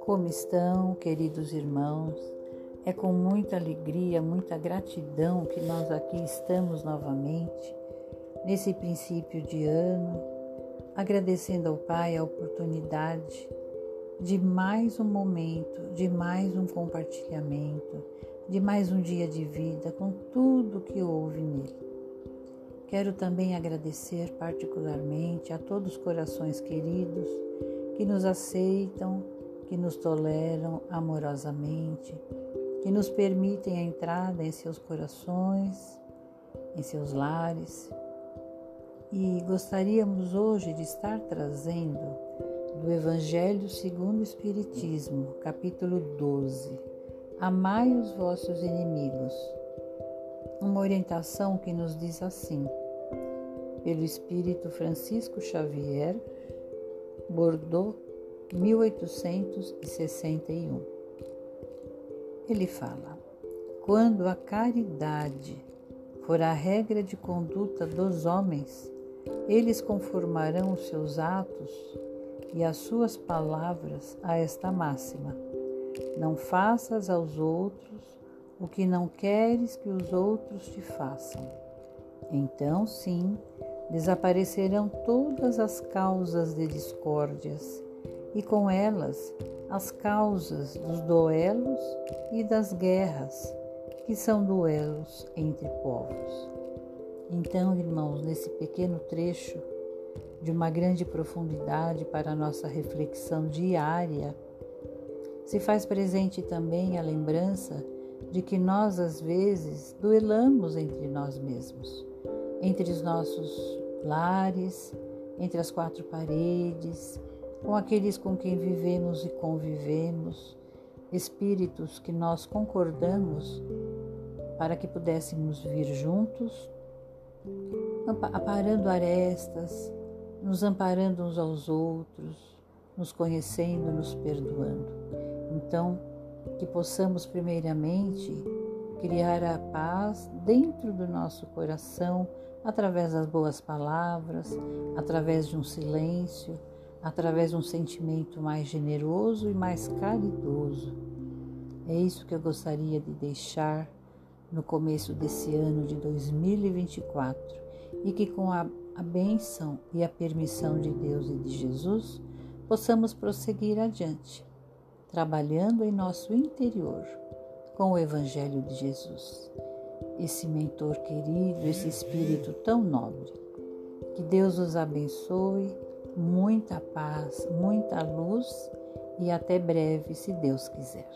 Como estão, queridos irmãos? É com muita alegria, muita gratidão que nós aqui estamos novamente, nesse princípio de ano, agradecendo ao Pai a oportunidade de mais um momento, de mais um compartilhamento, de mais um dia de vida com tudo que houve nele. Quero também agradecer particularmente a todos os corações queridos que nos aceitam que nos toleram amorosamente, que nos permitem a entrada em seus corações, em seus lares. E gostaríamos hoje de estar trazendo do Evangelho segundo o Espiritismo, capítulo 12. Amai os vossos inimigos. Uma orientação que nos diz assim: pelo Espírito Francisco Xavier, Bordeaux, 1861. Ele fala: quando a caridade for a regra de conduta dos homens, eles conformarão os seus atos e as suas palavras a esta máxima: Não faças aos outros o que não queres que os outros te façam. Então, sim, desaparecerão todas as causas de discórdias e com elas as causas dos duelos e das guerras, que são duelos entre povos. Então, irmãos, nesse pequeno trecho de uma grande profundidade para a nossa reflexão diária, se faz presente também a lembrança de que nós às vezes duelamos entre nós mesmos, entre os nossos lares, entre as quatro paredes, com aqueles com quem vivemos e convivemos, espíritos que nós concordamos para que pudéssemos vir juntos, aparando arestas, nos amparando uns aos outros, nos conhecendo, nos perdoando. Então, que possamos primeiramente criar a paz dentro do nosso coração através das boas palavras, através de um silêncio, através de um sentimento mais generoso e mais caridoso. É isso que eu gostaria de deixar no começo desse ano de 2024 e que com a, a bênção e a permissão de Deus e de Jesus possamos prosseguir adiante, trabalhando em nosso interior com o Evangelho de Jesus. Esse mentor querido, esse espírito tão nobre. Que Deus os abençoe muita paz, muita luz e até breve, se Deus quiser.